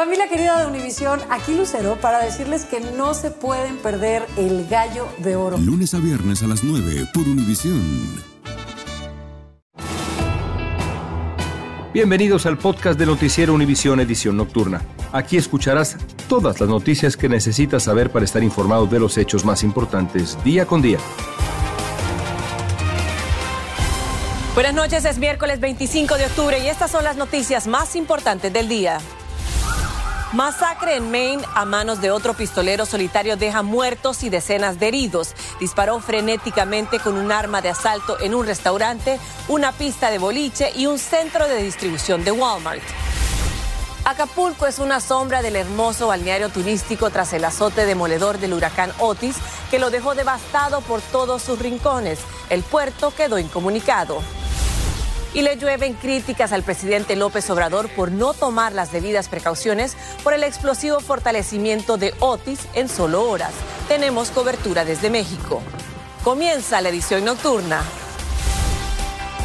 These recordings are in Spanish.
Familia querida de Univisión, aquí Lucero para decirles que no se pueden perder el gallo de oro. Lunes a viernes a las 9 por Univisión. Bienvenidos al podcast de Noticiero Univisión Edición Nocturna. Aquí escucharás todas las noticias que necesitas saber para estar informado de los hechos más importantes día con día. Buenas noches, es miércoles 25 de octubre y estas son las noticias más importantes del día. Masacre en Maine a manos de otro pistolero solitario deja muertos y decenas de heridos. Disparó frenéticamente con un arma de asalto en un restaurante, una pista de boliche y un centro de distribución de Walmart. Acapulco es una sombra del hermoso balneario turístico tras el azote demoledor del huracán Otis, que lo dejó devastado por todos sus rincones. El puerto quedó incomunicado y le llueven críticas al presidente López Obrador por no tomar las debidas precauciones por el explosivo fortalecimiento de Otis en solo horas. Tenemos cobertura desde México. Comienza la edición nocturna.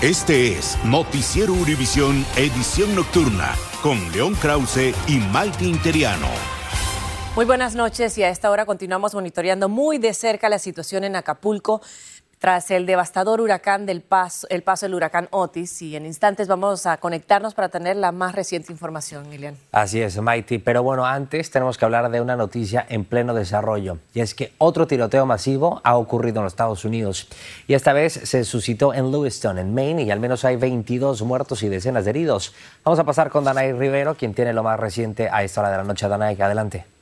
Este es Noticiero Univisión Edición Nocturna con León Krause y Maite Interiano. Muy buenas noches y a esta hora continuamos monitoreando muy de cerca la situación en Acapulco tras el devastador huracán del paso, el paso del huracán Otis. Y en instantes vamos a conectarnos para tener la más reciente información, Ilian. Así es, Maiti. Pero bueno, antes tenemos que hablar de una noticia en pleno desarrollo. Y es que otro tiroteo masivo ha ocurrido en los Estados Unidos. Y esta vez se suscitó en Lewiston, en Maine, y al menos hay 22 muertos y decenas de heridos. Vamos a pasar con Danay Rivero, quien tiene lo más reciente a esta hora de la noche. Danay, adelante.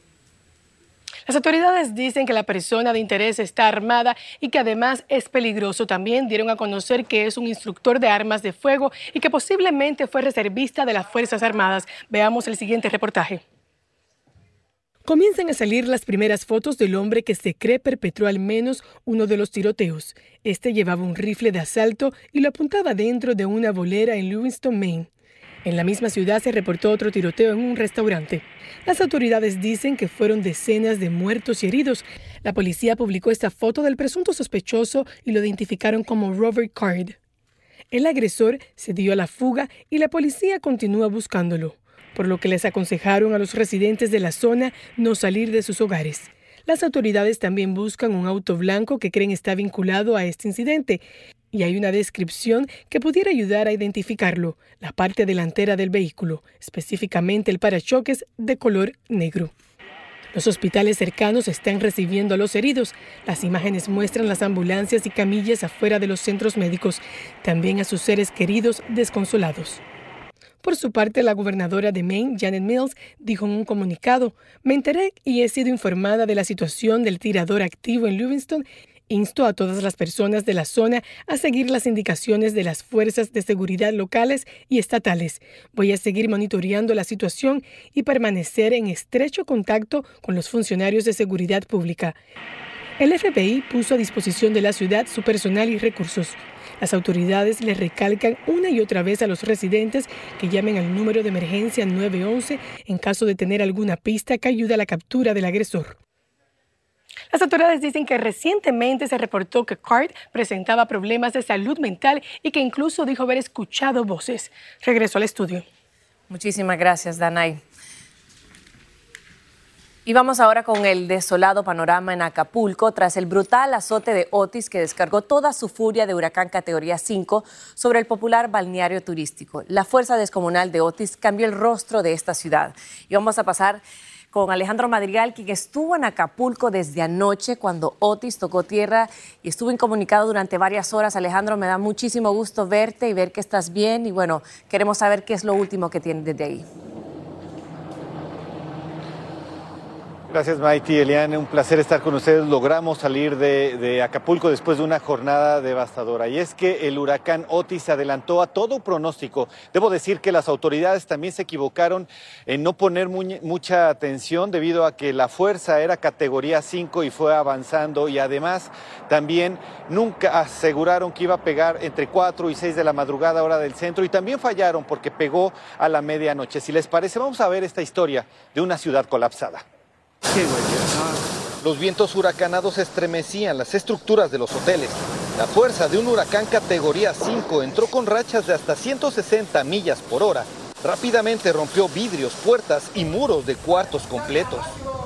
Las autoridades dicen que la persona de interés está armada y que además es peligroso. También dieron a conocer que es un instructor de armas de fuego y que posiblemente fue reservista de las Fuerzas Armadas. Veamos el siguiente reportaje. Comienzan a salir las primeras fotos del hombre que se cree perpetró al menos uno de los tiroteos. Este llevaba un rifle de asalto y lo apuntaba dentro de una bolera en Lewiston, Maine. En la misma ciudad se reportó otro tiroteo en un restaurante. Las autoridades dicen que fueron decenas de muertos y heridos. La policía publicó esta foto del presunto sospechoso y lo identificaron como Robert Card. El agresor se dio a la fuga y la policía continúa buscándolo, por lo que les aconsejaron a los residentes de la zona no salir de sus hogares. Las autoridades también buscan un auto blanco que creen está vinculado a este incidente y hay una descripción que pudiera ayudar a identificarlo, la parte delantera del vehículo, específicamente el parachoques de color negro. Los hospitales cercanos están recibiendo a los heridos. Las imágenes muestran las ambulancias y camillas afuera de los centros médicos, también a sus seres queridos desconsolados. Por su parte, la gobernadora de Maine, Janet Mills, dijo en un comunicado, me enteré y he sido informada de la situación del tirador activo en Livingston Insto a todas las personas de la zona a seguir las indicaciones de las fuerzas de seguridad locales y estatales. Voy a seguir monitoreando la situación y permanecer en estrecho contacto con los funcionarios de seguridad pública. El FBI puso a disposición de la ciudad su personal y recursos. Las autoridades le recalcan una y otra vez a los residentes que llamen al número de emergencia 911 en caso de tener alguna pista que ayude a la captura del agresor. Las autoridades dicen que recientemente se reportó que Card presentaba problemas de salud mental y que incluso dijo haber escuchado voces. Regresó al estudio. Muchísimas gracias, Danay. Y vamos ahora con el desolado panorama en Acapulco tras el brutal azote de Otis que descargó toda su furia de huracán categoría 5 sobre el popular balneario turístico. La fuerza descomunal de Otis cambió el rostro de esta ciudad. Y vamos a pasar con Alejandro Madrigal, quien estuvo en Acapulco desde anoche cuando Otis tocó tierra y estuvo incomunicado durante varias horas. Alejandro, me da muchísimo gusto verte y ver que estás bien y bueno, queremos saber qué es lo último que tienes desde ahí. Gracias, Maiti. Eliane, un placer estar con ustedes. Logramos salir de, Acapulco después de una jornada devastadora. Y es que el huracán Otis adelantó a todo pronóstico. Debo decir que las autoridades también se equivocaron en no poner mucha atención debido a que la fuerza era categoría 5 y fue avanzando. Y además también nunca aseguraron que iba a pegar entre 4 y 6 de la madrugada hora del centro. Y también fallaron porque pegó a la medianoche. Si les parece, vamos a ver esta historia de una ciudad colapsada. Los vientos huracanados estremecían las estructuras de los hoteles. La fuerza de un huracán categoría 5 entró con rachas de hasta 160 millas por hora Rápidamente rompió vidrios, puertas y muros de cuartos completos.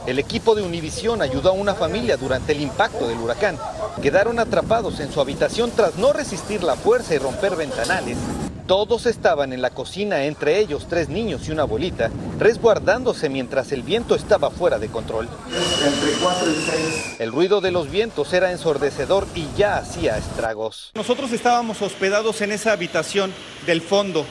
El equipo de Univisión ayudó a una familia durante el impacto del huracán. Quedaron atrapados en su habitación tras no resistir la fuerza y romper ventanales. Todos estaban en la cocina, entre ellos tres niños y una abuelita, resguardándose mientras el viento estaba fuera de control. Entre cuatro y seis. El ruido de los vientos era ensordecedor y ya hacía estragos. Nosotros estábamos hospedados en esa habitación del fondo.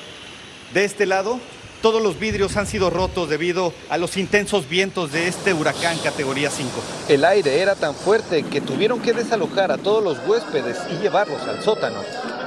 De este lado, todos los vidrios han sido rotos debido a los intensos vientos de este huracán categoría 5. El aire era tan fuerte que tuvieron que desalojar a todos los huéspedes y llevarlos al sótano.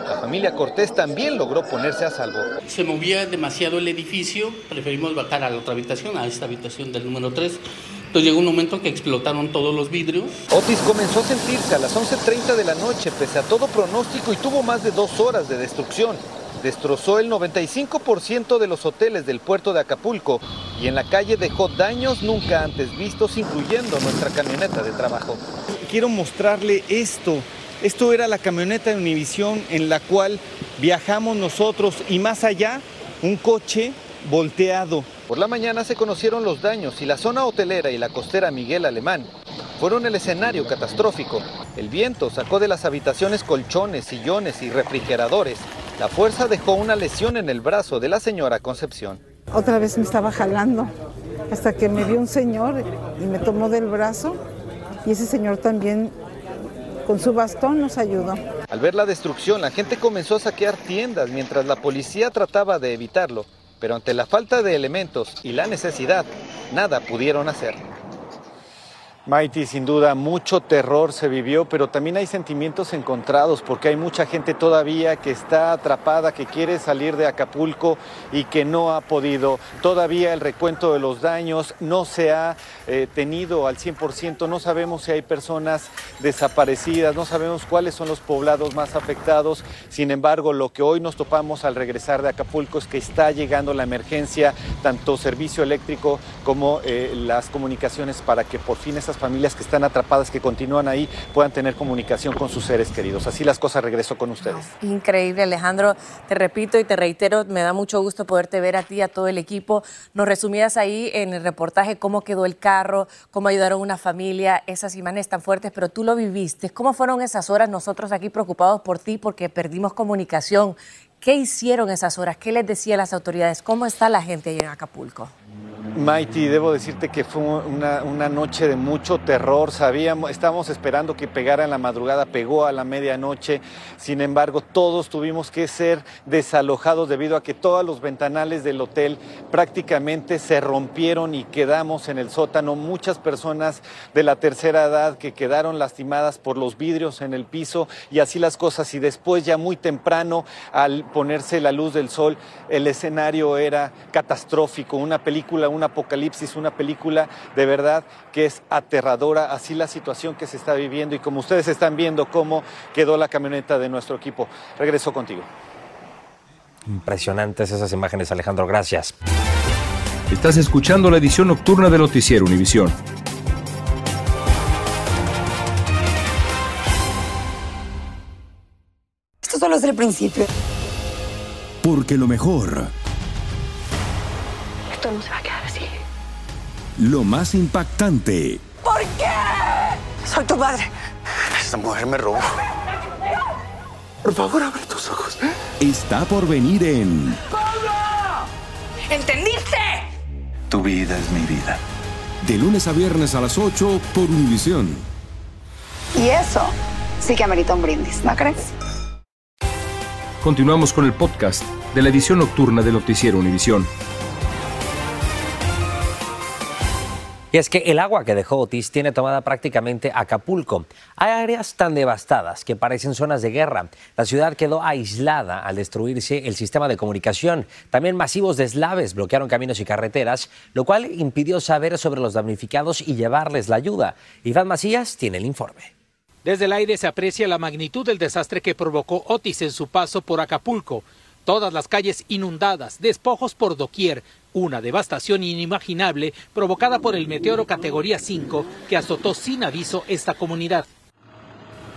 La familia Cortés también logró ponerse a salvo. Se movía demasiado el edificio, preferimos bajar a la otra habitación, a esta habitación del número 3. Entonces llegó un momento que explotaron todos los vidrios. Otis comenzó a sentirse a las 11.30 de la noche pese a todo pronóstico y tuvo más de dos horas de destrucción. Destrozó el 95% de los hoteles del puerto de Acapulco y en la calle dejó daños nunca antes vistos, incluyendo nuestra camioneta de trabajo. Quiero mostrarle esto. Esto era la camioneta de Univisión en la cual viajamos nosotros y más allá un coche volteado. Por la mañana se conocieron los daños y la zona hotelera y la costera Miguel Alemán fueron el escenario catastrófico. El viento sacó de las habitaciones colchones, sillones y refrigeradores. La fuerza dejó una lesión en el brazo de la señora Concepción. Otra vez me estaba jalando hasta que me vio un señor y me tomó del brazo y ese señor también con su bastón nos ayudó. Al ver la destrucción, la gente comenzó a saquear tiendas mientras la policía trataba de evitarlo, pero ante la falta de elementos y la necesidad, nada pudieron hacer. Mighty, sin duda, mucho terror se vivió, pero también hay sentimientos encontrados porque hay mucha gente todavía que está atrapada, que quiere salir de Acapulco y que no ha podido. Todavía el recuento de los daños no se ha eh, tenido al 100%, no sabemos si hay personas desaparecidas, no sabemos cuáles son los poblados más afectados. Sin embargo, lo que hoy nos topamos al regresar de Acapulco es que está llegando la emergencia, tanto servicio eléctrico como eh, las comunicaciones para que por fin esas familias que están atrapadas, que continúan ahí, puedan tener comunicación con sus seres queridos. Así las cosas, regreso con ustedes. Increíble, Alejandro. Te repito y te reitero, me da mucho gusto poderte ver a ti, a todo el equipo. Nos resumías ahí en el reportaje cómo quedó el carro, cómo ayudaron a una familia, esas imágenes tan fuertes, pero tú lo viviste. ¿Cómo fueron esas horas nosotros aquí preocupados por ti porque perdimos comunicación? ¿Qué hicieron esas horas? ¿Qué les decía las autoridades? ¿Cómo está la gente ahí en Acapulco? Mighty, debo decirte que fue una, noche de mucho terror. Sabíamos, estábamos esperando que pegara en la madrugada, pegó a la medianoche. Sin embargo, todos tuvimos que ser desalojados debido a que todos los ventanales del hotel prácticamente se rompieron y quedamos en el sótano. Muchas personas de la tercera edad que quedaron lastimadas por los vidrios en el piso y así las cosas. Y después, ya muy temprano, al ponerse la luz del sol, el escenario era catastrófico. Una película, un apocalipsis, una película de verdad que es aterradora, así la situación que se está viviendo y como ustedes están viendo cómo quedó la camioneta de nuestro equipo. Regreso contigo. Impresionantes esas imágenes, Alejandro, gracias. Estás escuchando la edición nocturna de Noticiero Univisión. Esto solo es el principio. Porque lo mejor esto no se va. Lo más impactante. ¿Por qué? Soy tu madre. Esta mujer me robó. Por favor, abre tus ojos. Está por venir en. ¡Pablo! ¿Entendiste? Tu vida es mi vida. De lunes a viernes a las 8 por Univisión. Y eso sí que amerita un brindis, ¿no crees? Continuamos con el podcast de la edición nocturna de Noticiero Univisión. Y es que el agua que dejó Otis tiene tomada prácticamente Acapulco. Hay áreas tan devastadas que parecen zonas de guerra. La ciudad quedó aislada al destruirse el sistema de comunicación. También masivos deslaves bloquearon caminos y carreteras, lo cual impidió saber sobre los damnificados y llevarles la ayuda. Iván Macías tiene el informe. Desde el aire se aprecia la magnitud del desastre que provocó Otis en su paso por Acapulco. Todas las calles inundadas, despojos por doquier, una devastación inimaginable provocada por el meteoro categoría 5 que azotó sin aviso esta comunidad.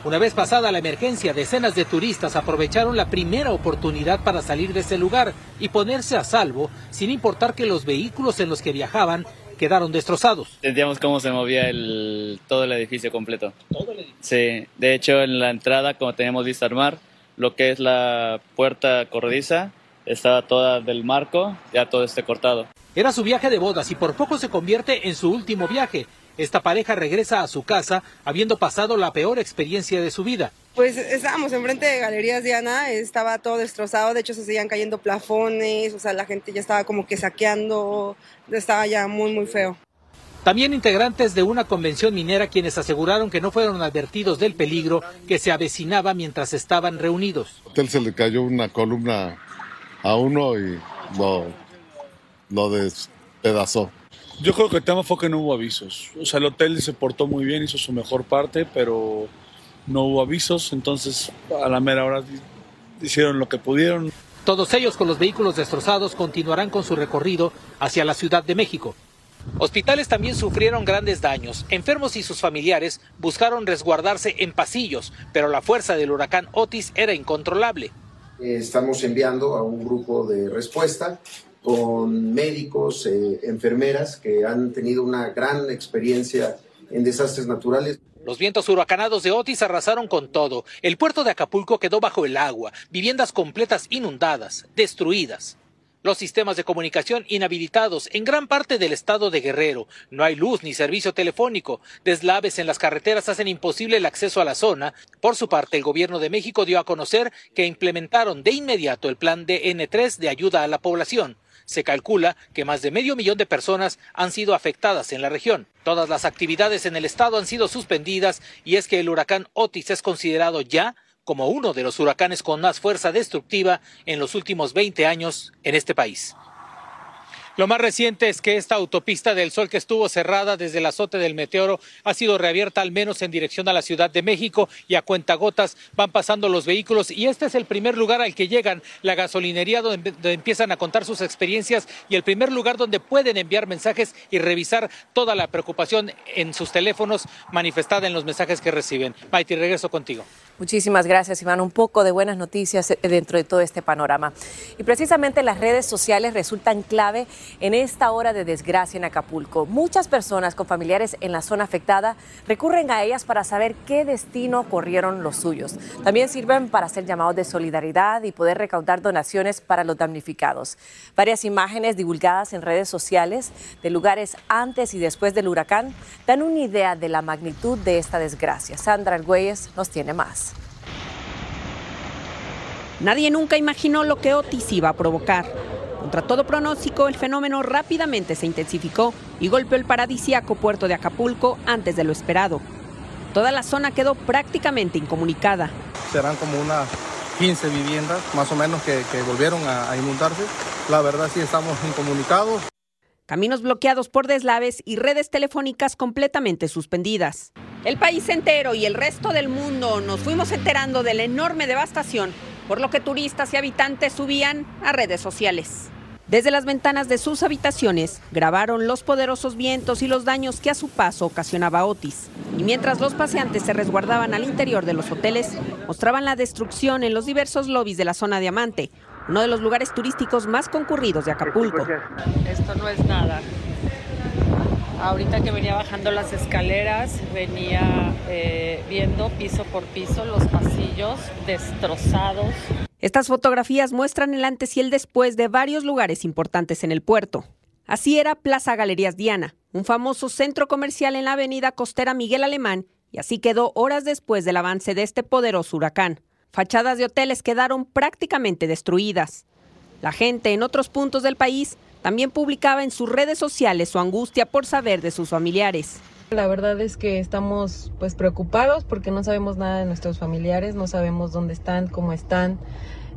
Una vez pasada la emergencia, decenas de turistas aprovecharon la primera oportunidad para salir de ese lugar y ponerse a salvo, sin importar que los vehículos en los que viajaban quedaron destrozados. Sentíamos cómo se movía el, todo el edificio completo. ¿Todo el edificio? Sí, de hecho en la entrada, como teníamos visto al mar, lo que es la puerta corrediza estaba toda del marco, ya todo esté cortado. Era su viaje de bodas y por poco se convierte en su último viaje. Esta pareja regresa a su casa habiendo pasado la peor experiencia de su vida. Pues estábamos enfrente de Galerías Diana, estaba todo destrozado, de hecho se seguían cayendo plafones, o sea, la gente ya estaba como que saqueando, estaba ya muy, muy feo. También integrantes de una convención minera quienes aseguraron que no fueron advertidos del peligro que se avecinaba mientras estaban reunidos. hotel se le cayó una columna a uno y lo, lo despedazó. Yo creo que el tema fue que no hubo avisos. O sea, el hotel se portó muy bien, hizo su mejor parte, pero no hubo avisos, entonces a la mera hora hicieron lo que pudieron. Todos ellos con los vehículos destrozados continuarán con su recorrido hacia la Ciudad de México. Hospitales también sufrieron grandes daños. Enfermos y sus familiares buscaron resguardarse en pasillos, pero la fuerza del huracán Otis era incontrolable. Estamos enviando a un grupo de respuesta con médicos, eh, enfermeras que han tenido una gran experiencia en desastres naturales. Los vientos huracanados de Otis arrasaron con todo. El puerto de Acapulco quedó bajo el agua, viviendas completas inundadas, destruidas. Los sistemas de comunicación inhabilitados en gran parte del estado de Guerrero. No hay luz ni servicio telefónico. Deslaves en las carreteras hacen imposible el acceso a la zona. Por su parte, el gobierno de México dio a conocer que implementaron de inmediato el plan DN3 de ayuda a la población. Se calcula que más de medio millón de personas han sido afectadas en la región. Todas las actividades en el estado han sido suspendidas y es que el huracán Otis es considerado ya como uno de los huracanes con más fuerza destructiva en los últimos 20 años en este país. Lo más reciente es que esta autopista del Sol que estuvo cerrada desde el azote del meteoro ha sido reabierta al menos en dirección a la Ciudad de México y a cuentagotas van pasando los vehículos y este es el primer lugar al que llegan la gasolinería donde, empiezan a contar sus experiencias y el primer lugar donde pueden enviar mensajes y revisar toda la preocupación en sus teléfonos manifestada en los mensajes que reciben. Maiti, regreso contigo. Muchísimas gracias, Iván. Un poco de buenas noticias eh, dentro de todo este panorama. Y precisamente las redes sociales resultan clave en esta hora de desgracia en Acapulco. Muchas personas con familiares en la zona afectada recurren a ellas para saber qué destino corrieron los suyos. También sirven para hacer llamados de solidaridad y poder recaudar donaciones para los damnificados. Varias imágenes divulgadas en redes sociales de lugares antes y después del huracán dan una idea de la magnitud de esta desgracia. Sandra Argüelles nos tiene más. Nadie nunca imaginó lo que Otis iba a provocar. Contra todo pronóstico, el fenómeno rápidamente se intensificó y golpeó el paradisíaco puerto de Acapulco antes de lo esperado. Toda la zona quedó prácticamente incomunicada. Serán como unas 15 viviendas más o menos que, que volvieron a, a inundarse. La verdad sí estamos incomunicados. Caminos bloqueados por deslaves y redes telefónicas completamente suspendidas. El país entero y el resto del mundo nos fuimos enterando de la enorme devastación, por lo que turistas y habitantes subían a redes sociales. Desde las ventanas de sus habitaciones grabaron los poderosos vientos y los daños que a su paso ocasionaba Otis. Y mientras los paseantes se resguardaban al interior de los hoteles, mostraban la destrucción en los diversos lobbies de la zona Diamante, uno de los lugares turísticos más concurridos de Acapulco. Esto no es nada. Ahorita que venía bajando las escaleras, venía eh, viendo piso por piso los pasillos destrozados. Estas fotografías muestran el antes y el después de varios lugares importantes en el puerto. Así era Plaza Galerías Diana, un famoso centro comercial en la avenida costera Miguel Alemán, y así quedó horas después del avance de este poderoso huracán. Fachadas de hoteles quedaron prácticamente destruidas. La gente en otros puntos del país también publicaba en sus redes sociales su angustia por saber de sus familiares. La verdad es que estamos pues preocupados porque no sabemos nada de nuestros familiares, no sabemos dónde están, cómo están,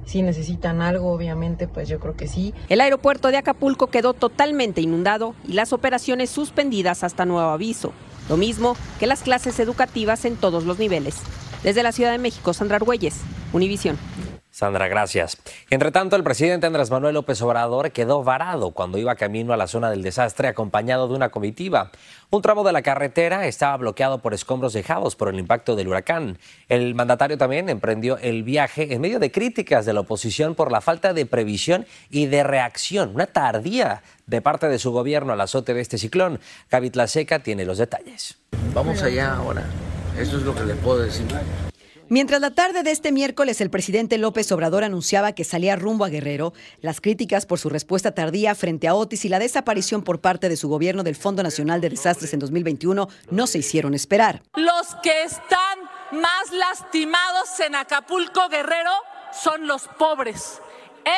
si necesitan algo, obviamente, pues yo creo que sí. El aeropuerto de Acapulco quedó totalmente inundado y las operaciones suspendidas hasta nuevo aviso. Lo mismo que las clases educativas en todos los niveles. Desde la Ciudad de México, Sandra Argüelles, Univisión. Sandra, gracias. Entre tanto, el presidente Andrés Manuel López Obrador quedó varado cuando iba camino a la zona del desastre acompañado de una comitiva. Un tramo de la carretera estaba bloqueado por escombros dejados por el impacto del huracán. El mandatario también emprendió el viaje en medio de críticas de la oposición por la falta de previsión y de reacción, una tardía de parte de su gobierno al azote de este ciclón. Gaby Seca tiene los detalles. Vamos allá ahora. Eso es lo que le puedo decir. Mientras la tarde de este miércoles el presidente López Obrador anunciaba que salía rumbo a Guerrero, las críticas por su respuesta tardía frente a Otis y la desaparición por parte de su gobierno del Fondo Nacional de Desastres en 2021 no se hicieron esperar. Los que están más lastimados en Acapulco Guerrero son los pobres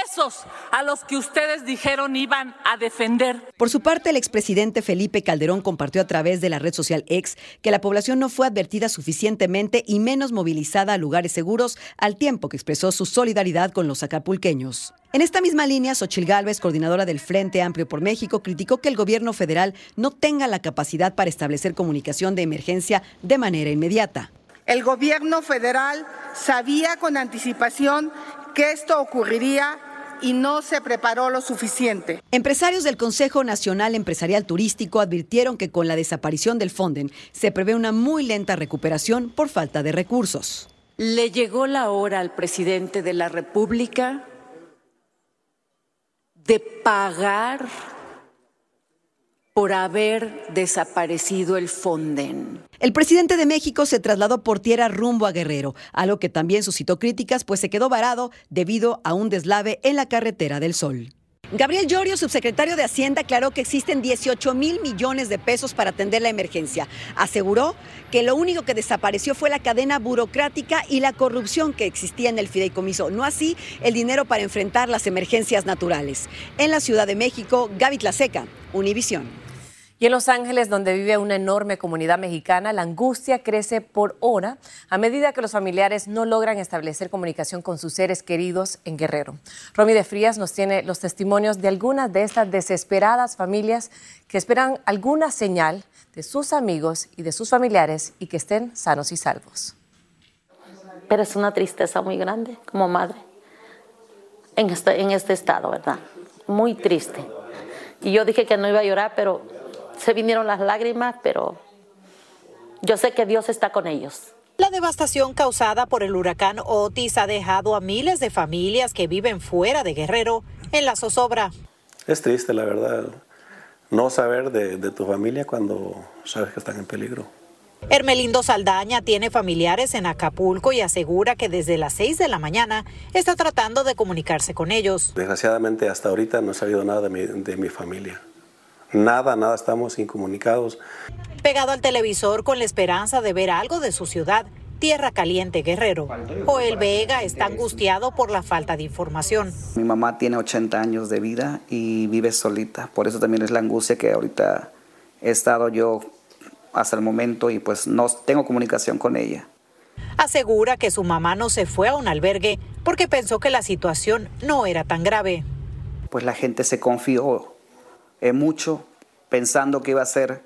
esos a los que ustedes dijeron iban a defender. Por su parte, el expresidente Felipe Calderón compartió a través de la red social X que la población no fue advertida suficientemente y menos movilizada a lugares seguros al tiempo que expresó su solidaridad con los acapulqueños. En esta misma línea, Xochil Gálvez, coordinadora del Frente Amplio por México, criticó que el gobierno federal no tenga la capacidad para establecer comunicación de emergencia de manera inmediata. El gobierno federal sabía con anticipación que esto ocurriría y no se preparó lo suficiente. Empresarios del Consejo Nacional Empresarial Turístico advirtieron que con la desaparición del Fonden se prevé una muy lenta recuperación por falta de recursos. Le llegó la hora al presidente de la República de pagar por haber desaparecido el Fonden. El presidente de México se trasladó por tierra rumbo a Guerrero, algo que también suscitó críticas, pues se quedó varado debido a un deslave en la carretera del Sol. Gabriel Llorio, subsecretario de Hacienda, aclaró que existen 18 mil millones de pesos para atender la emergencia. Aseguró que lo único que desapareció fue la cadena burocrática y la corrupción que existía en el fideicomiso, no así el dinero para enfrentar las emergencias naturales. En la Ciudad de México, Gaby Tlaseca, Univisión. Y en Los Ángeles, donde vive una enorme comunidad mexicana, la angustia crece por hora a medida que los familiares no logran establecer comunicación con sus seres queridos en Guerrero. Romy de Frías nos tiene los testimonios de algunas de estas desesperadas familias que esperan alguna señal de sus amigos y de sus familiares y que estén sanos y salvos. Pero es una tristeza muy grande como madre en este, en este estado, ¿verdad? Muy triste. Y yo dije que no iba a llorar, pero se vinieron las lágrimas, pero yo sé que Dios está con ellos. La devastación causada por el huracán Otis ha dejado a miles de familias que viven fuera de Guerrero en la zozobra. Es triste, la verdad, no saber de, de tu familia cuando sabes que están en peligro. Hermelindo Saldaña tiene familiares en Acapulco y asegura que desde las 6 de la mañana está tratando de comunicarse con ellos. Desgraciadamente hasta ahorita no he sabido nada de mi, de mi familia. Nada, nada, estamos incomunicados. Pegado al televisor con la esperanza de ver algo de su ciudad, Tierra Caliente Guerrero. Joel Vega está angustiado por la falta de información. Mi mamá tiene 80 años de vida y vive solita. Por eso también es la angustia que ahorita he estado yo hasta el momento y pues no tengo comunicación con ella. Asegura que su mamá no se fue a un albergue porque pensó que la situación no era tan grave. Pues la gente se confió eh, mucho pensando que iba a ser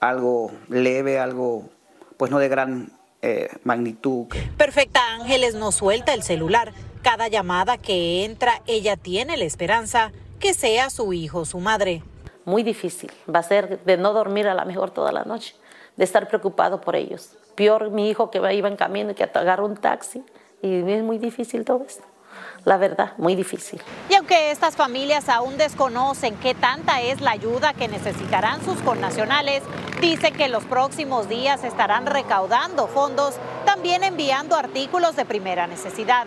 algo leve, algo pues no de gran eh, magnitud. Perfecta Ángeles no suelta el celular. Cada llamada que entra, ella tiene la esperanza que sea su hijo o su madre. Muy difícil. Va a ser de no dormir a la mejor toda la noche, de estar preocupado por ellos. Peor mi hijo que iba en camino y que agarra un taxi. Y es muy difícil todo esto la verdad, muy difícil. Y aunque estas familias aún desconocen qué tanta es la ayuda que necesitarán sus connacionales, dice que en los próximos días estarán recaudando fondos, también enviando artículos de primera necesidad.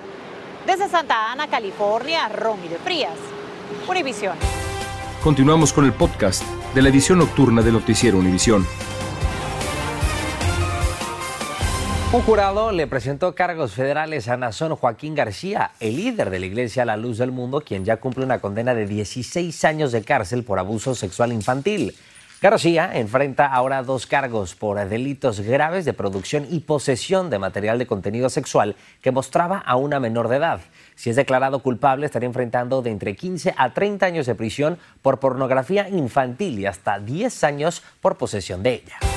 Desde Santa Ana, California, Romy de Frías, Univisión. Continuamos con el podcast de la edición nocturna de Noticiero Univisión. Un jurado le presentó cargos federales a Nazón Joaquín García, el líder de la Iglesia La Luz del Mundo, quien ya cumple una condena de 16 años de cárcel por abuso sexual infantil. García enfrenta ahora dos cargos por delitos graves de producción y posesión de material de contenido sexual que mostraba a una menor de edad. Si es declarado culpable, estaría enfrentando de entre 15 a 30 años de prisión por pornografía infantil y hasta 10 años por posesión de ella.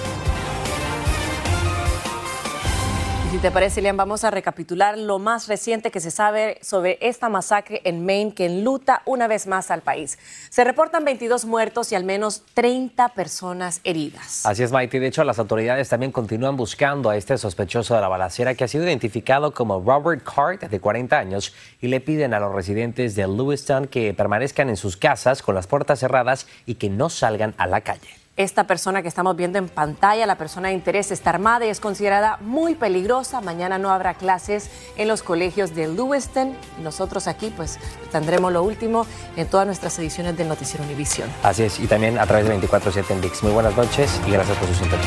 Te parece, Liam, vamos a recapitular lo más reciente que se sabe sobre esta masacre en Maine que enluta una vez más al país. Se reportan 22 muertos y al menos 30 personas heridas. Así es, Maite. De hecho, las autoridades también continúan buscando a este sospechoso de la balacera que ha sido identificado como Robert Cart, de 40 años, y le piden a los residentes de Lewiston que permanezcan en sus casas con las puertas cerradas y que no salgan a la calle. Esta persona que estamos viendo en pantalla, la persona de interés, está armada y es considerada muy peligrosa. Mañana no habrá clases en los colegios de Lewiston. Nosotros aquí pues tendremos lo último en todas nuestras ediciones del Noticiero Univisión. Así es, y también a través de 24-7 en VIX. Muy buenas noches y gracias por su sintonía.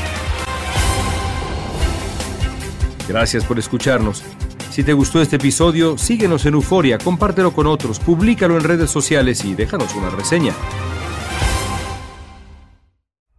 Gracias por escucharnos. Si te gustó este episodio, síguenos en Euforia, compártelo con otros, públicalo en redes sociales y déjanos una reseña.